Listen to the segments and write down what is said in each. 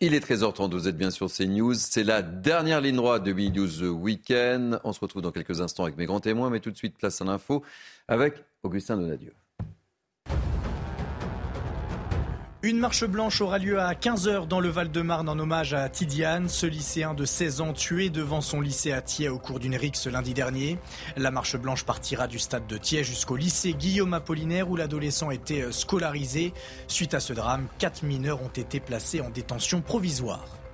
Il est 13h30, vous êtes bien sur CNews. C'est la dernière ligne droite de B-News Weekend. On se retrouve dans quelques instants avec mes grands témoins, mais tout de suite, place à l'info avec Augustin Donadieu. Une marche blanche aura lieu à 15h dans le Val-de-Marne en hommage à Tidiane, ce lycéen de 16 ans tué devant son lycée à Thiers au cours d'une rixe lundi dernier. La marche blanche partira du stade de Thiers jusqu'au lycée Guillaume Apollinaire où l'adolescent était scolarisé. Suite à ce drame, quatre mineurs ont été placés en détention provisoire.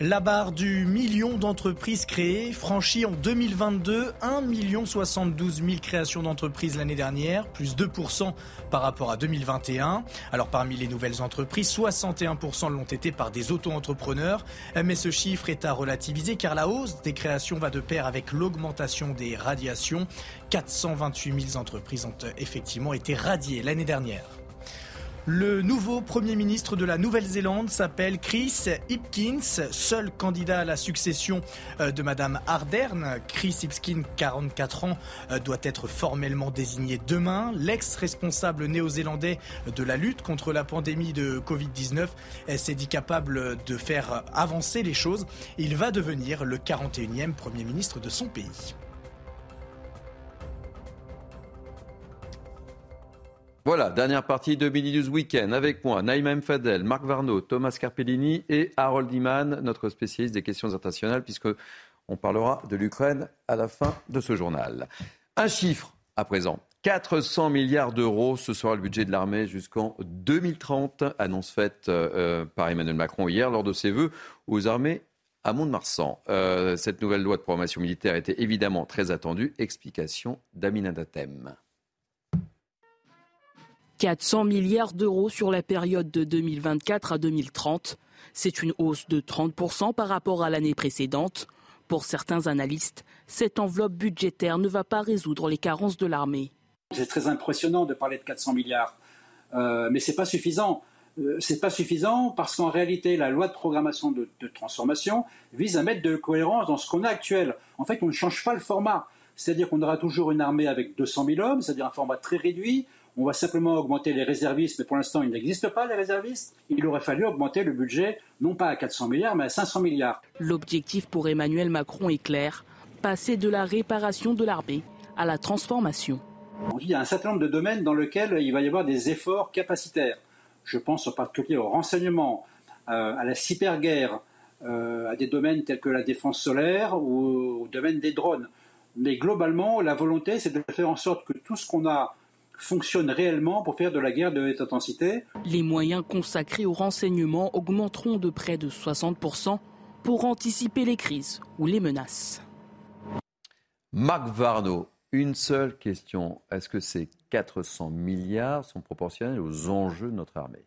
La barre du million d'entreprises créées franchie en 2022 1 72 000 créations d'entreprises l'année dernière, plus 2% par rapport à 2021. Alors parmi les nouvelles entreprises, 61% l'ont été par des auto-entrepreneurs, mais ce chiffre est à relativiser car la hausse des créations va de pair avec l'augmentation des radiations. 428 000 entreprises ont effectivement été radiées l'année dernière. Le nouveau Premier ministre de la Nouvelle-Zélande s'appelle Chris Hipkins, seul candidat à la succession euh, de Madame Ardern. Chris Hipkins, 44 ans, euh, doit être formellement désigné demain. L'ex-responsable néo-zélandais de la lutte contre la pandémie de Covid-19 s'est dit capable de faire avancer les choses. Il va devenir le 41e Premier ministre de son pays. Voilà, dernière partie de Mini Weekend avec moi, Naïma Fadel, Marc Varno, Thomas Carpellini et Harold Iman, notre spécialiste des questions internationales, puisque on parlera de l'Ukraine à la fin de ce journal. Un chiffre à présent. 400 milliards d'euros, ce sera le budget de l'armée jusqu'en 2030, annonce faite euh, par Emmanuel Macron hier lors de ses vœux aux armées à Mont-de-Marsan. Euh, cette nouvelle loi de programmation militaire était évidemment très attendue. Explication d'Amina Datem. 400 milliards d'euros sur la période de 2024 à 2030. C'est une hausse de 30% par rapport à l'année précédente. Pour certains analystes, cette enveloppe budgétaire ne va pas résoudre les carences de l'armée. C'est très impressionnant de parler de 400 milliards, euh, mais ce n'est pas suffisant. Euh, c'est pas suffisant parce qu'en réalité, la loi de programmation de, de, transformation vise à mettre de cohérence dans ce qu'on a actuel. En fait, on ne change pas le format. C'est-à-dire qu'on aura toujours une armée avec 200 000 hommes, c'est-à-dire un format très réduit, on va simplement augmenter les réservistes, mais pour l'instant, il n'existe pas les réservistes. Il aurait fallu augmenter le budget, non pas à 400 milliards, mais à 500 milliards. L'objectif pour Emmanuel Macron est clair passer de la réparation de l'armée à la transformation. Il y a un certain nombre de domaines dans lesquels il va y avoir des efforts capacitaires. Je pense en particulier au renseignement, euh, à la cyberguerre, euh, à des domaines tels que la défense solaire ou au domaine des drones. Mais globalement, la volonté, c'est de faire en sorte que tout ce qu'on a fonctionne réellement pour faire de la guerre de haute intensité. Les moyens consacrés au renseignement augmenteront de près de 60% pour anticiper les crises ou les menaces. Marc Varno, une seule question. Est-ce que ces 400 milliards sont proportionnels aux enjeux de notre armée?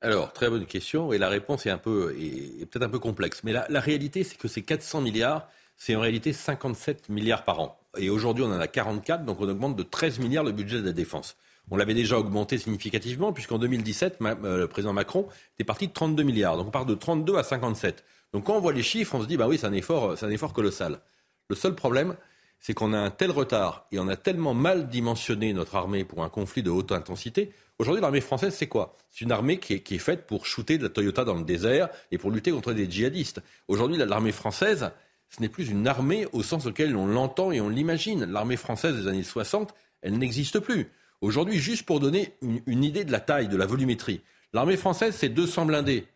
Alors, très bonne question, et la réponse est, un peu, est, peut-être un peu complexe. Mais la, la réalité, c'est que ces 400 milliards, c'est en réalité 57 milliards par an. Et aujourd'hui, on en a 44, donc on augmente de 13 milliards le budget de la défense. On l'avait déjà augmenté significativement, puisqu'en 2017, euh, le président Macron était parti de 32 milliards. Donc on part de 32 à 57. Donc quand on voit les chiffres, on se dit, bah oui, c'est un effort, c'est un effort colossal. Le seul problème, c'est qu'on a un tel retard et on a tellement mal dimensionné notre armée pour un conflit de haute intensité. Aujourd'hui, l'armée française, c'est quoi? C'est une armée qui est, qui est, faite pour shooter de la Toyota dans le désert et pour lutter contre des djihadistes. Aujourd'hui, l'armée française, ce n'est plus une armée au sens auquel on l'entend et on l'imagine. L'armée française des années 60, elle n'existe plus. Aujourd'hui, juste pour donner une, idée de la taille, de la volumétrie, l'armée française, c'est 200 blindés.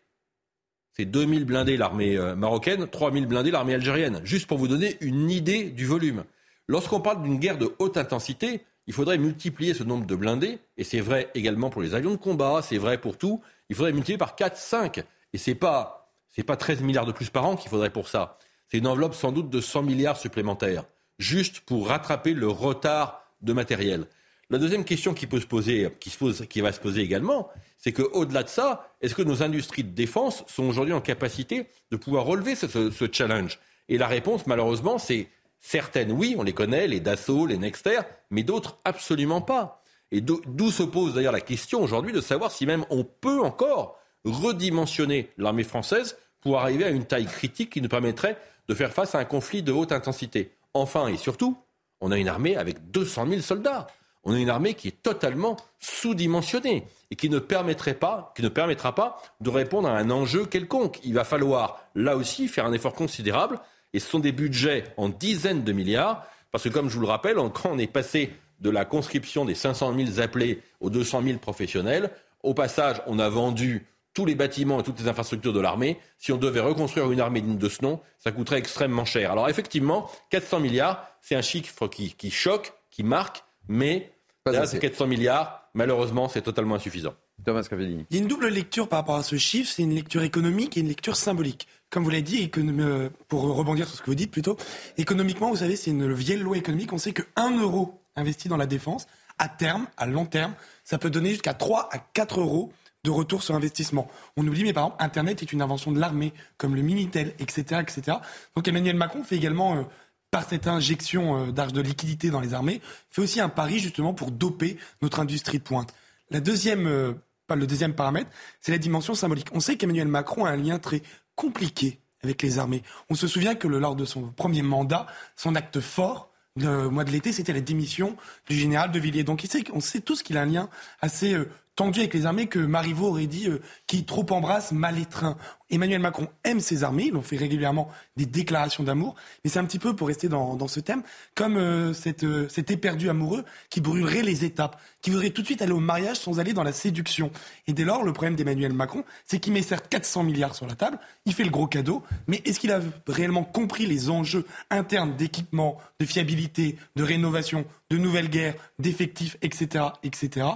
C'est 2000 blindés l'armée euh, marocaine, 3000 blindés l'armée algérienne. Juste pour vous donner une idée du volume. Lorsqu'on parle d'une guerre de haute intensité, il faudrait multiplier ce nombre de blindés, et c'est vrai également pour les avions de combat, c'est vrai pour tout. Il faudrait multiplier par 4, 5. Et c'est pas, c'est pas 13 milliards de plus par an qu'il faudrait pour ça. C'est une enveloppe sans doute de 100 milliards supplémentaires, juste pour rattraper le retard de matériel. La deuxième question qui, peut se pose, qui va se poser également, c'est qu'au-delà de ça, est-ce que nos industries de défense sont aujourd'hui en capacité de pouvoir relever ce, ce challenge? Et la réponse, malheureusement, c'est certaines, oui, on les connaît, les Dassault, les Nexter, mais d'autres, absolument pas. Et d'où se pose d'ailleurs la question aujourd'hui de savoir si même on peut encore redimensionner l'armée française pour arriver à une taille critique qui nous permettrait de faire face à un conflit de haute intensité. Enfin et surtout, on a une armée avec 200 000 soldats. On a une armée qui est totalement sous-dimensionnée et qui ne permettrait pas, qui ne permettra pas de répondre à un enjeu quelconque. Il va falloir là aussi faire un effort considérable et ce sont des budgets en dizaines de milliards parce que comme je vous le rappelle, quand on est passé de la conscription des 500 000 appelés aux 200 000 professionnels, au passage, on a vendu tous les bâtiments et toutes les infrastructures de l'armée, si on devait reconstruire une armée digne de ce nom, ça coûterait extrêmement cher. Alors effectivement, 400 milliards, c'est un chiffre qui, qui, choque, qui marque, mais là, ces 400 milliards, malheureusement, c'est totalement insuffisant. Thomas Cavellini. Il y a une double lecture par rapport à ce chiffre, c'est une lecture économique et une lecture symbolique. Comme vous l'avez dit, euh, pour rebondir sur ce que vous dites plutôt, économiquement, vous savez, c'est une vieille loi économique. On sait que 1 euro investi dans la défense, à terme, à long terme, ça peut donner jusqu'à 3 à 4 euros de retour sur investissement. On oublie, mais par exemple, Internet est une invention de l'armée, comme le Minitel, etc., etc. Donc Emmanuel Macron fait également, euh, par cette injection euh, d'argent de liquidité dans les armées, fait aussi un pari justement pour doper notre industrie pointe. La deuxième, euh, le deuxième paramètre, c'est la dimension symbolique. On sait qu'Emmanuel Macron a un lien très compliqué avec les armées. On se souvient que lors de son premier mandat, son acte fort, le mois de l'été, c'était la démission du général de Villiers. Donc on sait tous qu'il a un lien assez tendu avec les armées que Marivaux aurait dit euh, qui trop embrasse mal étreint. Emmanuel Macron aime ses armées, il en fait régulièrement des déclarations d'amour, mais c'est un petit peu, pour rester dans, ce thème, comme euh, cette, euh, cet éperdu amoureux qui brûlerait les étapes, qui voudrait tout de suite aller au mariage sans aller dans la séduction. Et dès lors, le problème d'Emmanuel Macron, c'est qu'il met certes 400 milliards sur la table, il fait le gros cadeau, mais est-ce qu'il a réellement compris les enjeux internes d'équipement, de fiabilité, de rénovation, de nouvelles guerres, d'effectifs, etc., etc.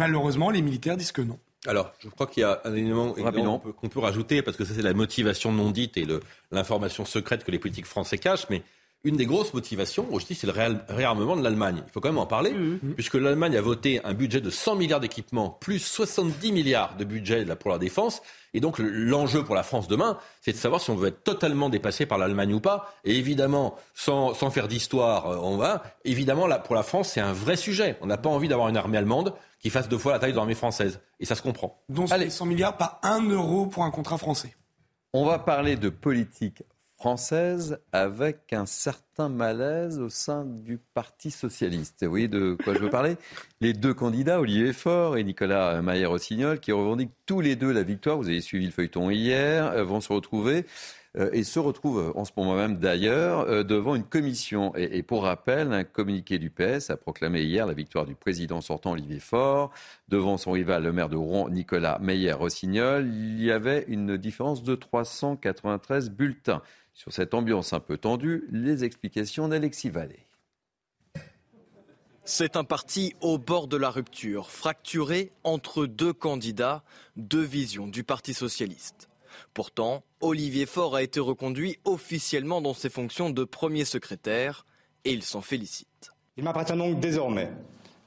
Malheureusement, les militaires disent que non. Alors, je crois qu'il y a un élément qu'on peut, rajouter, parce que ça, c'est la motivation non dite et l'information secrète que les politiques français cachent, mais une des grosses motivations aussi, c'est le réarmement de l'Allemagne. Il faut quand même en parler, mmh. puisque l'Allemagne a voté un budget de 100 milliards d'équipements, plus 70 milliards de budget pour la défense. Et donc l'enjeu pour la France demain, c'est de savoir si on veut être totalement dépassé par l'Allemagne ou pas. Et évidemment, sans, faire d'histoire, euh, on va. Évidemment, là, pour la France, c'est un vrai sujet. On n'a pas envie d'avoir une armée allemande qui fasse deux fois la taille de l'armée française. Et ça se comprend. Donc Allez. 100 milliards, pas un euro pour un contrat français. On va parler de politique française avec un certain malaise au sein du Parti socialiste. Vous voyez de quoi je veux parler? Les deux candidats, Olivier Faure et Nicolas Maillé-Rossignol, qui revendiquent tous les deux la victoire, vous avez suivi le feuilleton hier, euh, vont se retrouver euh, et se retrouvent en ce moment même d'ailleurs euh, devant une commission. Et, pour rappel, un communiqué du PS a proclamé hier la victoire du président sortant Olivier Faure devant son rival, le maire de Rouen, Nicolas Meyer-Rossignol. Il y avait une différence de 393 bulletins. Sur cette ambiance un peu tendue, les explications d'Alexis Vallée. C'est un parti au bord de la rupture, fracturé entre deux candidats, deux visions du Parti socialiste. Pourtant, Olivier Faure a été reconduit officiellement dans ses fonctions de premier secrétaire et il s'en félicite. Il m'appartient donc désormais,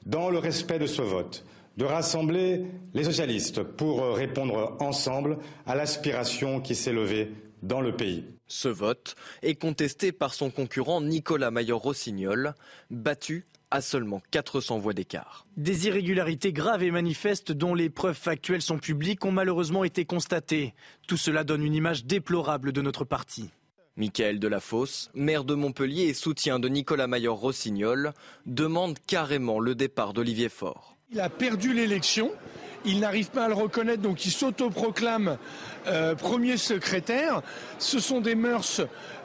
dans le respect de ce vote, de rassembler les socialistes pour répondre ensemble à l'aspiration qui s'est levée dans le pays. Ce vote est contesté par son concurrent Nicolas Maillot-Rossignol, battu à seulement 400 voix d'écart. Des irrégularités graves et manifestes dont les preuves factuelles sont publiques ont malheureusement été constatées. Tout cela donne une image déplorable de notre parti. Michael Delafosse, maire de Montpellier et soutien de Nicolas Maillot-Rossignol, demande carrément le départ d'Olivier Faure. Il a perdu l'élection il n'arrive pas à le reconnaître, donc il s'autoproclame euh, premier secrétaire. Ce sont des mœurs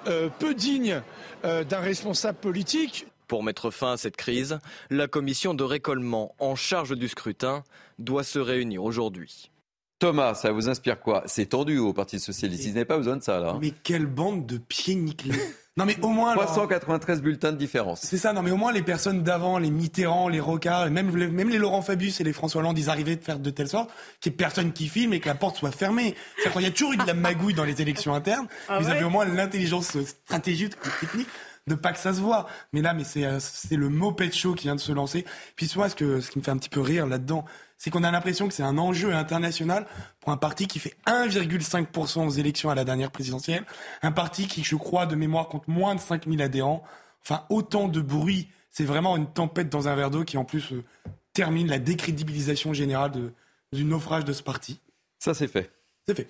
euh, peu dignes euh, d'un responsable politique. Pour mettre fin à cette crise, la commission de récollement en charge du scrutin doit se réunir aujourd'hui. Thomas, ça vous inspire quoi? C'est tendu au Parti Socialiste. Il n'est pas besoin de ça, là. Mais quelle bande de pieds nickelés Non mais au moins 393 bulletins de différence. C'est ça. Non mais au moins les personnes d'avant, les Mitterrand, les Rocard, même même les Laurent Fabius et les François Hollande, ils arrivaient de faire de telle sorte qu'il n'y ait personne qui filme et que la porte soit fermée. C'est-à-dire qu'il y a toujours eu de la magouille dans les élections internes. Ah vous avez au moins l'intelligence stratégique, technique de pas que ça se voit. Mais là, mais c'est euh, c'est le moped show qui vient de se lancer. Puis moi, ce, que, ce qui me fait un petit peu rire là-dedans, c'est qu'on a l'impression que c'est un enjeu international pour un parti qui fait 1,5% aux élections à la dernière présidentielle, un parti qui, je crois, de mémoire, compte moins de 5000 adhérents. Enfin, autant de bruit. C'est vraiment une tempête dans un verre d'eau qui, en plus, euh, termine la décrédibilisation générale du naufrage de ce parti. Ça, c'est fait. C'est fait.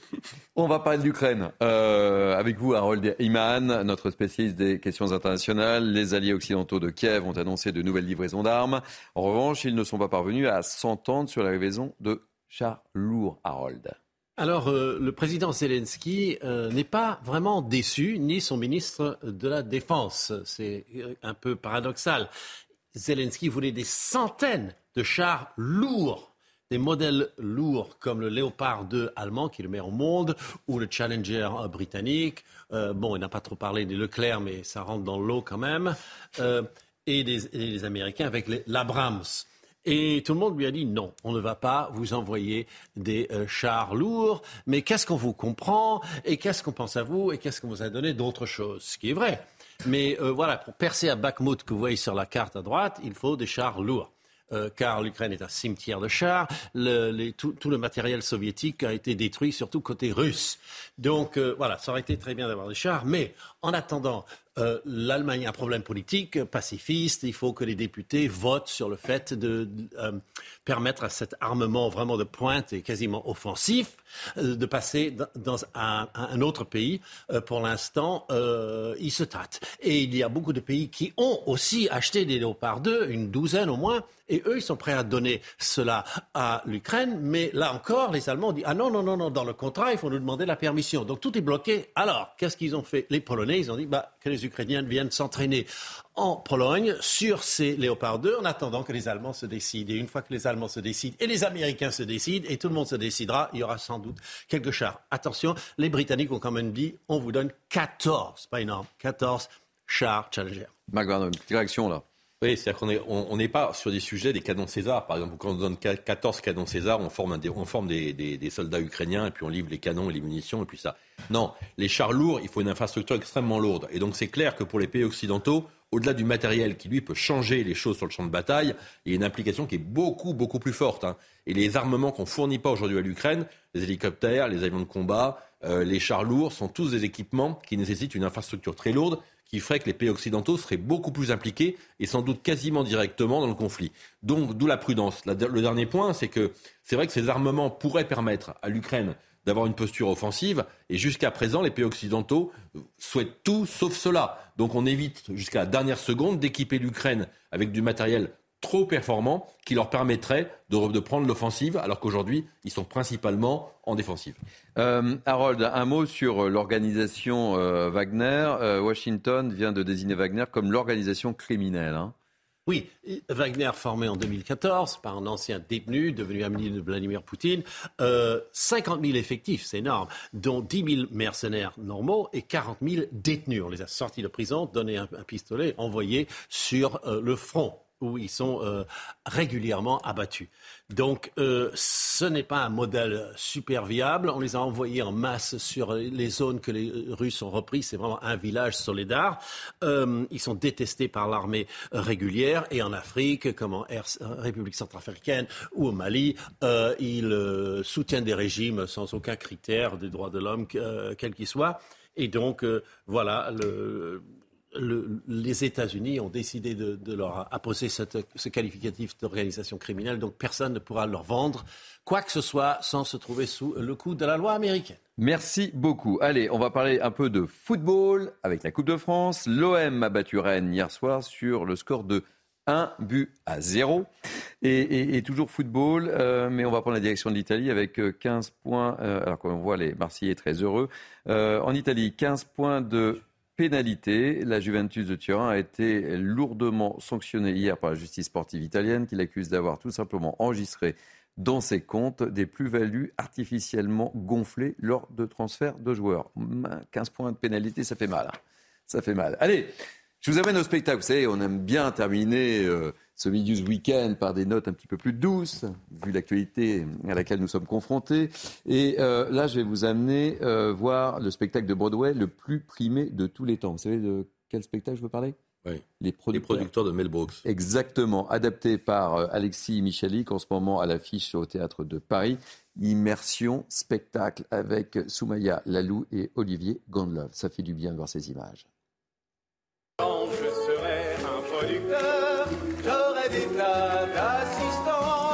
On va parler de l'Ukraine. Euh, avec vous, Harold Iman, notre spécialiste des questions internationales. Les alliés occidentaux de Kiev ont annoncé de nouvelles livraisons d'armes. En revanche, ils ne sont pas parvenus à s'entendre sur la livraison de chars lourds, Harold. Alors, euh, le président Zelensky euh, n'est pas vraiment déçu, ni son ministre de la Défense. C'est un peu paradoxal. Zelensky voulait des centaines de chars lourds des modèles lourds comme le Léopard 2 allemand, qui est le meilleur au monde, ou le Challenger euh, britannique. Euh, bon, il n'a pas trop parlé des Leclerc, mais ça rentre dans l'eau quand même. Euh, et, des, Américains avec l'Abrams. Et tout le monde lui a dit non, on ne va pas vous envoyer des chars lourds, mais qu'est-ce qu'on vous comprend et qu'est-ce qu'on pense à vous et qu'est-ce qu'on vous a donné d'autres choses, ce qui est vrai. Mais voilà, pour percer à Bakhmut que vous voyez sur la carte à droite, il faut des chars lourds. Euh, car l'Ukraine est un cimetière de chars. tout, le matériel soviétique a été détruit, surtout côté russe. Donc euh, voilà, ça aurait été très bien d'avoir des chars, mais en attendant, euh, l'Allemagne a un problème politique pacifiste. Il faut que les députés votent sur le fait de euh, permettre à cet armement vraiment de pointe et quasiment offensif euh, de passer dans un, autre pays. pour l'instant, il se tâte. Et il y a beaucoup de pays qui ont aussi acheté des Léopard 2, une douzaine au moins, et eux, ils sont prêts à donner cela à l'Ukraine. Mais là encore, les Allemands ont dit Ah non, non, non, non, dans le contrat, il faut nous demander la permission. Donc tout est bloqué. Alors, qu'est-ce qu'ils ont fait? Les Polonais, ils ont dit bah, que les Ukrainiens viennent s'entraîner en Pologne sur ces Léopard 2 en attendant que les Allemands se décident. Et une fois que les Allemands se décident et les Américains se décident et tout le monde se décidera, il y aura sans doute quelques chars. Attention, les Britanniques ont quand même dit on vous donne 14, pas énorme, 14 chars Challenger. McGovern, une petite là. Oui, c'est-à-dire qu'on n'est pas sur des sujets des canons César. Par exemple, quand on donne 14 canons César, on forme, des, forme des, soldats ukrainiens et puis on livre les canons et les munitions et puis ça. Non, les chars lourds, il faut une infrastructure extrêmement lourde. Et donc c'est clair que pour les pays occidentaux, au-delà du matériel qui lui peut changer les choses sur le champ de bataille, il y a une implication qui est beaucoup, beaucoup plus forte. Hein. Et les armements qu'on fournit pas aujourd'hui à l'Ukraine, les hélicoptères, les avions de combat, euh, les chars lourds, sont tous des équipements qui nécessitent une infrastructure très lourde qui ferait que les pays occidentaux seraient beaucoup plus impliqués et sans doute quasiment directement dans le conflit. Donc, d'où la prudence. le dernier point, c'est que c'est vrai que ces armements pourraient permettre à l'Ukraine d'avoir une posture offensive. Et jusqu'à présent, les pays occidentaux souhaitent tout sauf cela. Donc on évite jusqu'à la dernière seconde d'équiper l'Ukraine avec du matériel trop performants qui leur permettraient de, prendre l'offensive, alors qu'aujourd'hui, ils sont principalement en défensive. Euh, Harold, un mot sur l'organisation euh, Wagner. Euh, Washington vient de désigner Wagner comme l'organisation criminelle. Hein. Oui, Wagner formé en 2014 par un ancien détenu devenu ami de Vladimir Poutine. 50 000 effectifs, c'est énorme, dont 10 000 mercenaires normaux et 40 000 détenus. On les a sortis de prison, donné un, pistolet, envoyés sur le front où ils sont euh, régulièrement abattus. Donc euh, ce n'est pas un modèle super viable. On les a envoyés en masse sur les zones que les Russes ont reprises. C'est vraiment un village solidaire. Euh, ils sont détestés par l'armée régulière. Et en Afrique, comme en République centrafricaine ou au Mali, ils soutiennent des régimes sans aucun critère des droits de l'homme, quel qu'il soit. Et donc, voilà, le, les États-Unis ont décidé de, leur apposer ce qualificatif d'organisation criminelle, donc personne ne pourra leur vendre quoi que ce soit sans se trouver sous le coup de la loi américaine. Merci beaucoup. Allez, on va parler un peu de football avec la Coupe de France. L'OM a battu Rennes hier soir sur le score de 1 but à 0. Et, toujours football, euh, mais on va prendre la direction de l'Italie avec 15 euh, points. Euh, alors qu'on voit les Marseillais très heureux. en Italie, 15 points de pénalité. La Juventus de Turin a été lourdement sanctionnée hier par la justice sportive italienne qui l'accuse d'avoir tout simplement enregistré dans ses comptes des plus-values artificiellement gonflées lors de transferts de joueurs. 15 points de pénalité, ça fait mal. Hein. Ça fait mal. Allez, je vous amène au spectacle. Vous savez, on aime bien terminer euh, ce Midus Week-end par des notes un petit peu plus douces, vu l'actualité à laquelle nous sommes confrontés. Et euh, là, je vais vous amener euh, voir le spectacle de Broadway le plus primé de tous les temps. Vous savez de quel spectacle je veux parler? Oui. Les Les producteurs de Mel Brooks. Exactement, adapté par euh, Alexis Michalik, en ce moment à l'affiche au théâtre de Paris. Immersion spectacle avec Soumaya Lalou et Olivier Gondlov. Ça fait du bien de voir ces images. Quand je serai un producteur, j'aurai des tas d'assistants.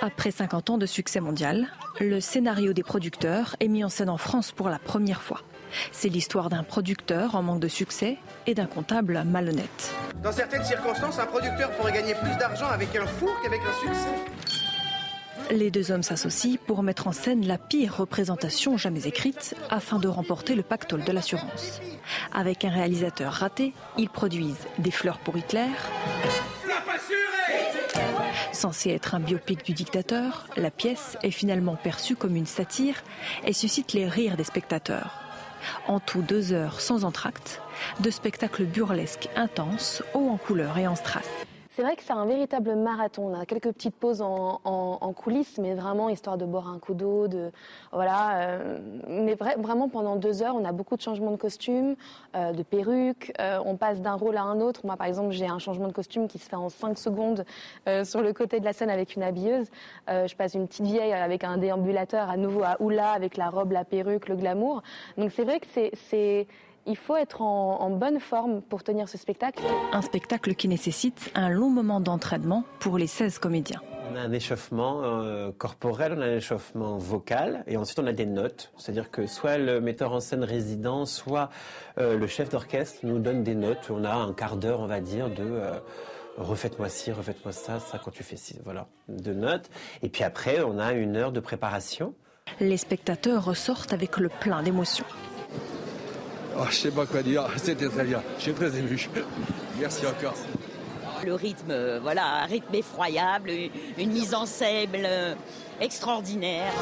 Après 50 ans de succès mondial, le scénario des producteurs est mis en scène en France pour la première fois. C'est l'histoire d'un producteur en manque de succès et d'un comptable malhonnête. Dans certaines circonstances, un producteur pourrait gagner plus d'argent avec un four qu'avec un succès. Les deux hommes s'associent pour mettre en scène la pire représentation jamais écrite afin de remporter le pactole de l'assurance. Avec un réalisateur raté, ils produisent Des fleurs pour Hitler. Censé être un biopic du dictateur, la pièce est finalement perçue comme une satire et suscite les rires des spectateurs. En tout deux heures sans entracte, de spectacles burlesques intenses, hauts en couleurs et en strass. C'est vrai que c'est un véritable marathon. On a quelques petites pauses en, en- coulisses, mais vraiment histoire de boire un coup d'eau, de voilà. euh, mais vra- vraiment pendant deux heures, on a beaucoup de changements de costumes, euh, de perruques. euh, on passe d'un rôle à un autre. Moi, par exemple, j'ai un changement de costume qui se fait en cinq secondes sur le côté de la scène avec une habilleuse. Je passe une petite vieille avec un déambulateur à nouveau à Oula avec la robe, la perruque, le glamour. Donc c'est vrai que c'est il faut être en, en bonne forme pour tenir ce spectacle. Un spectacle qui nécessite un long moment d'entraînement pour les 16 comédiens. On a un échauffement euh, corporel, on a un échauffement vocal, et ensuite on a des notes. C'est-à-dire que soit le metteur en scène résident, soit euh, le chef d'orchestre nous donne des notes. On a un quart d'heure, on va dire, de euh, refaites-moi ci, refaites-moi ça, ça quand tu fais ci, voilà, de notes. Et puis après, on a une heure de préparation. Les spectateurs ressortent avec le plein d'émotions. Oh, je sais pas quoi dire, c'était très bien. Je suis très ému. Merci encore. Le rythme, euh, voilà, un rythme effroyable, une, mise en scène euh, extraordinaire.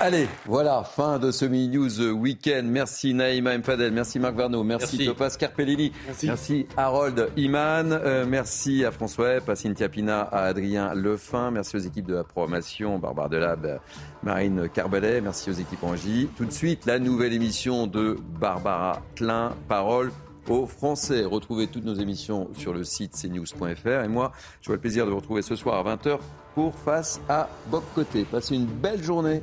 Allez, voilà, fin de ce Mini News Weekend. Merci Naïma Mfadel, merci Marc Varno, merci, Merci. Topaz Carpellini, Merci. Harold Iman, euh, merci à François Epp, à Cynthia Pina, à Adrien Lefin, merci aux équipes de la programmation, Barbare Delab, Marine Carbelet, merci aux équipes en J. Tout de suite, la nouvelle émission de Barbara Klein, Parole aux Français. Retrouvez toutes nos émissions sur le site cnews.fr. Et moi, j'aurai le plaisir de vous retrouver ce soir à 20h pour Face à Bob Côté. Passez une belle journée.